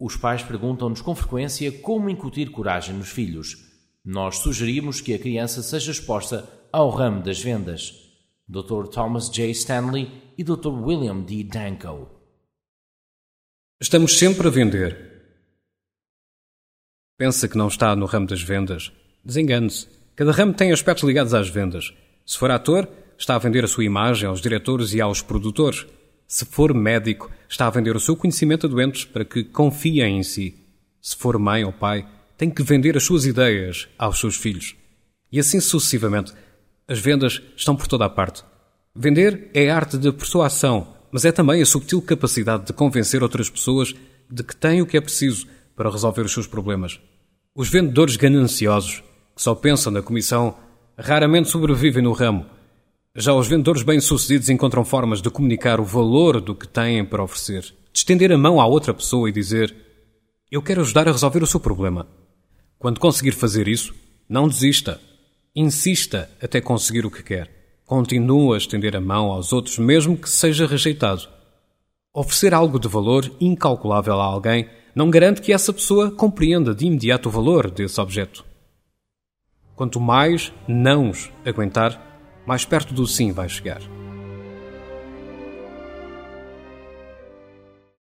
Os pais perguntam-nos com frequência como incutir coragem nos filhos. Nós sugerimos que a criança seja exposta ao ramo das vendas. Dr. Thomas J. Stanley e Dr. William D. Danko. Estamos sempre a vender. Pensa que não está no ramo das vendas? Desengane-se. Cada ramo tem aspectos ligados às vendas. Se for ator, está a vender a sua imagem aos diretores e aos produtores. Se for médico, está a vender o seu conhecimento a doentes para que confiem em si. Se for mãe ou pai, tem que vender as suas ideias aos seus filhos. E assim sucessivamente. As vendas estão por toda a parte. Vender é a arte de persuasão, mas é também a subtil capacidade de convencer outras pessoas de que têm o que é preciso para resolver os seus problemas. Os vendedores gananciosos, que só pensam na comissão, raramente sobrevivem no ramo. Já os vendedores bem-sucedidos encontram formas de comunicar o valor do que têm para oferecer, de estender a mão à outra pessoa e dizer: Eu quero ajudar a resolver o seu problema. Quando conseguir fazer isso, não desista. Insista até conseguir o que quer. Continue a estender a mão aos outros, mesmo que seja rejeitado. Oferecer algo de valor incalculável a alguém não garante que essa pessoa compreenda de imediato o valor desse objeto. Quanto mais nãos aguentar, mais perto do sim vai chegar.